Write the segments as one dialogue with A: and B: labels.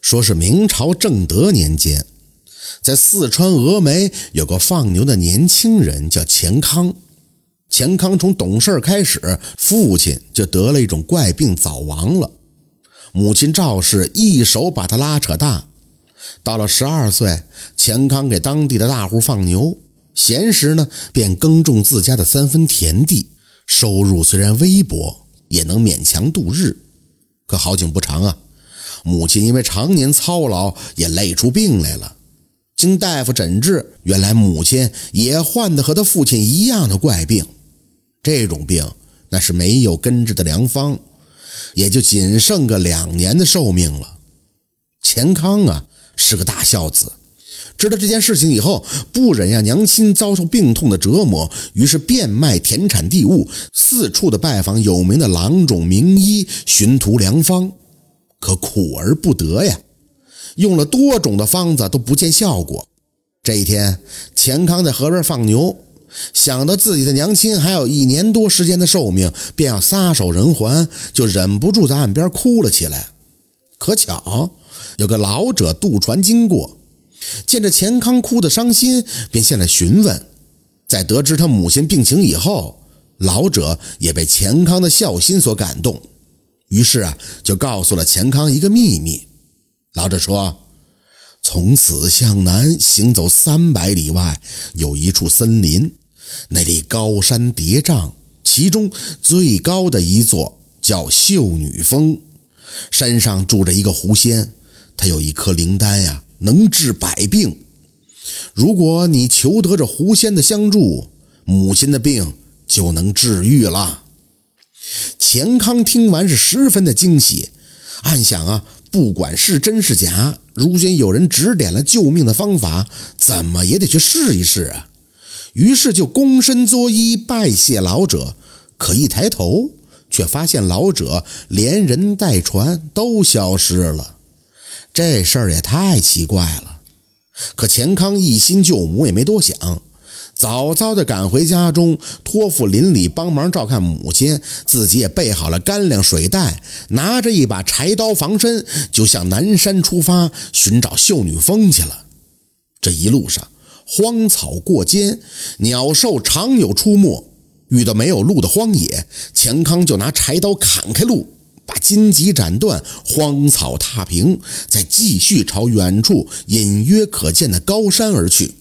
A: 说是明朝正德年间，在四川峨眉有个放牛的年轻人叫钱康。钱康从懂事开始，父亲就得了一种怪病，早亡了。母亲赵氏一手把他拉扯大，到了十二岁，钱康给当地的大户放牛，闲时呢便耕种自家的三分田地，收入虽然微薄，也能勉强度日。可好景不长啊！母亲因为常年操劳，也累出病来了。经大夫诊治，原来母亲也患的和他父亲一样的怪病。这种病那是没有根治的良方，也就仅剩个两年的寿命了。钱康啊是个大孝子，知道这件事情以后，不忍让娘亲遭受病痛的折磨，于是变卖田产地物，四处的拜访有名的郎中名医，寻图良方。可苦而不得呀，用了多种的方子都不见效果。这一天，钱康在河边放牛，想到自己的娘亲还有一年多时间的寿命，便要撒手人寰，就忍不住在岸边哭了起来。可巧有个老者渡船经过，见着钱康哭得伤心，便下来询问。在得知他母亲病情以后，老者也被钱康的孝心所感动。于是啊，就告诉了钱康一个秘密。老者说：“从此向南行走三百里外，有一处森林，那里高山叠嶂，其中最高的一座叫秀女峰，山上住着一个狐仙，他有一颗灵丹呀，能治百病。如果你求得这狐仙的相助，母亲的病就能治愈了。”钱康听完是十分的惊喜，暗想啊，不管是真是假，如今有人指点了救命的方法，怎么也得去试一试啊。于是就躬身作揖拜谢老者，可一抬头，却发现老者连人带船都消失了。这事儿也太奇怪了。可钱康一心救母，也没多想。早早的赶回家中，托付邻里帮忙照看母亲，自己也备好了干粮水袋，拿着一把柴刀防身，就向南山出发寻找秀女峰去了。这一路上，荒草过肩，鸟兽常有出没。遇到没有路的荒野，钱康就拿柴刀砍开路，把荆棘斩断，荒草踏平，再继续朝远处隐约可见的高山而去。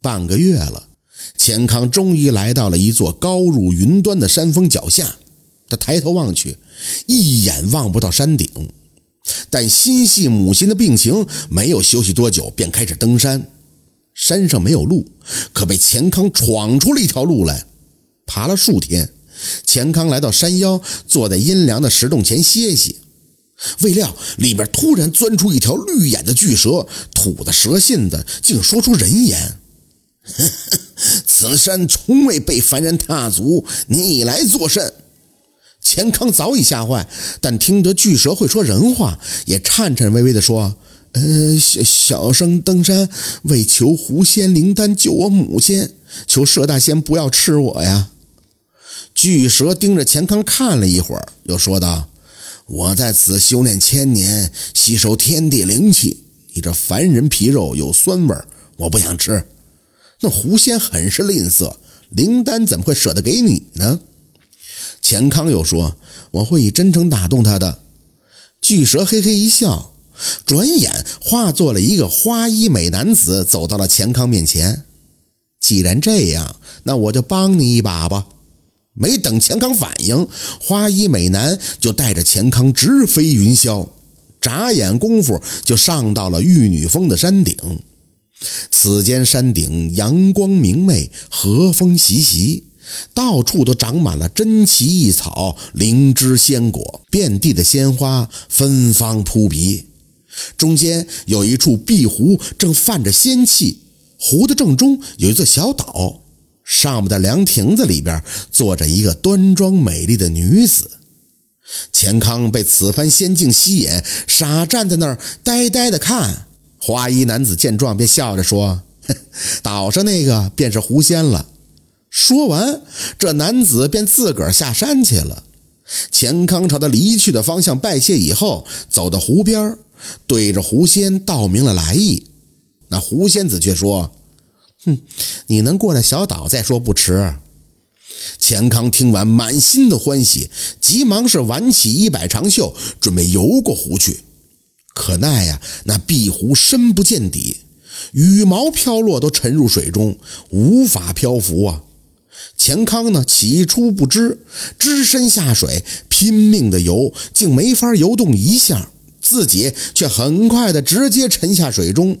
A: 半个月了。钱康终于来到了一座高入云端的山峰脚下，他抬头望去，一眼望不到山顶，但心系母亲的病情，没有休息多久，便开始登山。山上没有路，可被钱康闯出了一条路来。爬了数天，钱康来到山腰，坐在阴凉的石洞前歇息，未料里边突然钻出一条绿眼的巨蛇，吐的蛇信子竟说出人言。此山从未被凡人踏足，你来作甚？钱康早已吓坏，但听得巨蛇会说人话，也颤颤巍巍地说：“呃，小小生登山为求狐仙灵丹救我母亲，求蛇大仙不要吃我呀。”巨蛇盯着钱康看了一会儿，又说道：“我在此修炼千年，吸收天地灵气，你这凡人皮肉有酸味我不想吃。”那狐仙很是吝啬，灵丹怎么会舍得给你呢？钱康又说：“我会以真诚打动他的。”巨蛇嘿嘿一笑，转眼化作了一个花衣美男子，走到了钱康面前。既然这样，那我就帮你一把吧。没等钱康反应，花衣美男就带着钱康直飞云霄，眨眼功夫就上到了玉女峰的山顶。此间山顶阳光明媚，和风习习，到处都长满了珍奇异草、灵芝鲜果，遍地的鲜花芬芳扑鼻。中间有一处碧湖，正泛着仙气。湖的正中有一座小岛，上面的凉亭子里边坐着一个端庄美丽的女子。钱康被此番仙境吸引，傻站在那儿，呆呆的看。花衣男子见状，便笑着说：“ 岛上那个便是狐仙了。”说完，这男子便自个儿下山去了。钱康朝他离去的方向拜谢以后，走到湖边，对着狐仙道明了来意。那狐仙子却说：“哼，你能过来小岛再说不迟。”钱康听完，满心的欢喜，急忙是挽起衣摆长袖，准备游过湖去。可奈呀，那碧湖深不见底，羽毛飘落都沉入水中，无法漂浮啊！钱康呢，起初不知，只身下水，拼命的游，竟没法游动一下，自己却很快的直接沉下水中。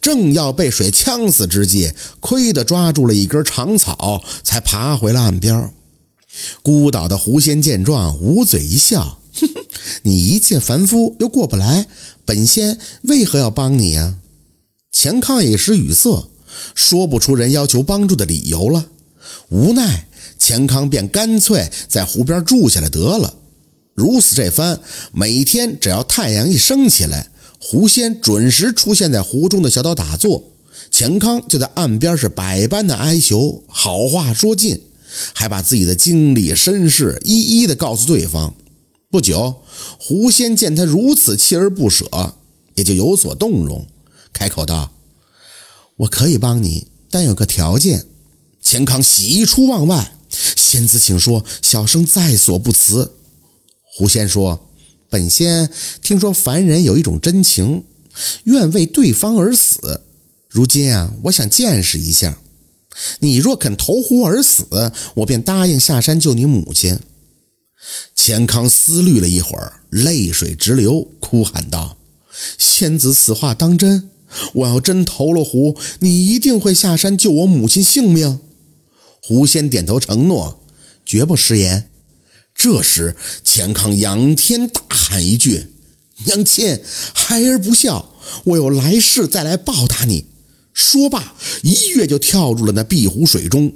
A: 正要被水呛死之际，亏得抓住了一根长草，才爬回了岸边。孤岛的狐仙见状，捂嘴一笑：“，哼 哼你一介凡夫，又过不来，本仙为何要帮你呀？”钱康一时语塞，说不出人要求帮助的理由了。无奈，钱康便干脆在湖边住下来得了。如此这番，每天只要太阳一升起来，狐仙准时出现在湖中的小岛打坐，钱康就在岸边是百般的哀求，好话说尽，还把自己的经历身世一一的告诉对方。不久，狐仙见他如此锲而不舍，也就有所动容，开口道：“我可以帮你，但有个条件。”钱康喜出望外，仙子请说，小生在所不辞。狐仙说：“本仙听说凡人有一种真情，愿为对方而死。如今啊，我想见识一下。你若肯投湖而死，我便答应下山救你母亲。”钱康思虑了一会儿，泪水直流，哭喊道：“仙子此话当真？我要真投了湖，你一定会下山救我母亲性命？”狐仙点头承诺，绝不食言。这时，钱康仰天大喊一句：“娘亲，孩儿不孝，我有来世再来报答你。”说罢，一跃就跳入了那碧湖水中。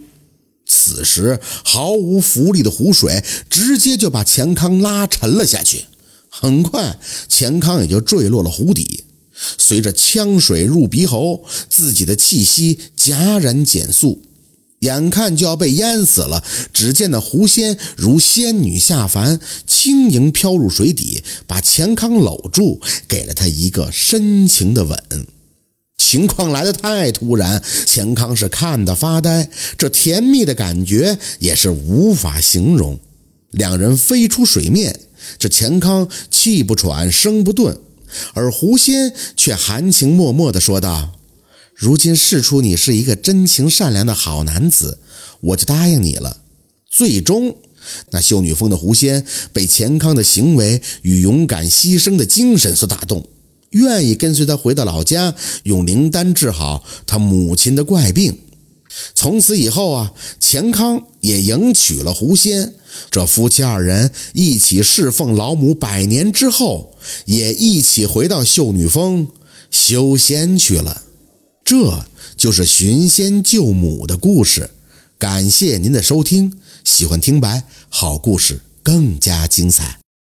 A: 此时，毫无浮力的湖水直接就把钱康拉沉了下去。很快，钱康也就坠落了湖底。随着呛水入鼻喉，自己的气息戛然减速。眼看就要被淹死了，只见那狐仙如仙女下凡，轻盈飘入水底，把钱康搂住，给了他一个深情的吻。情况来得太突然，钱康是看得发呆，这甜蜜的感觉也是无法形容。两人飞出水面，这钱康气不喘，声不顿，而狐仙却含情脉脉地说道。如今试出你是一个真情善良的好男子，我就答应你了。最终，那秀女峰的狐仙被钱康的行为与勇敢牺牲的精神所打动，愿意跟随他回到老家，用灵丹治好他母亲的怪病。从此以后啊，钱康也迎娶了狐仙，这夫妻二人一起侍奉老母百年之后，也一起回到秀女峰修仙去了。这就是寻仙救母的故事，感谢您的收听。喜欢听白好故事更加精彩。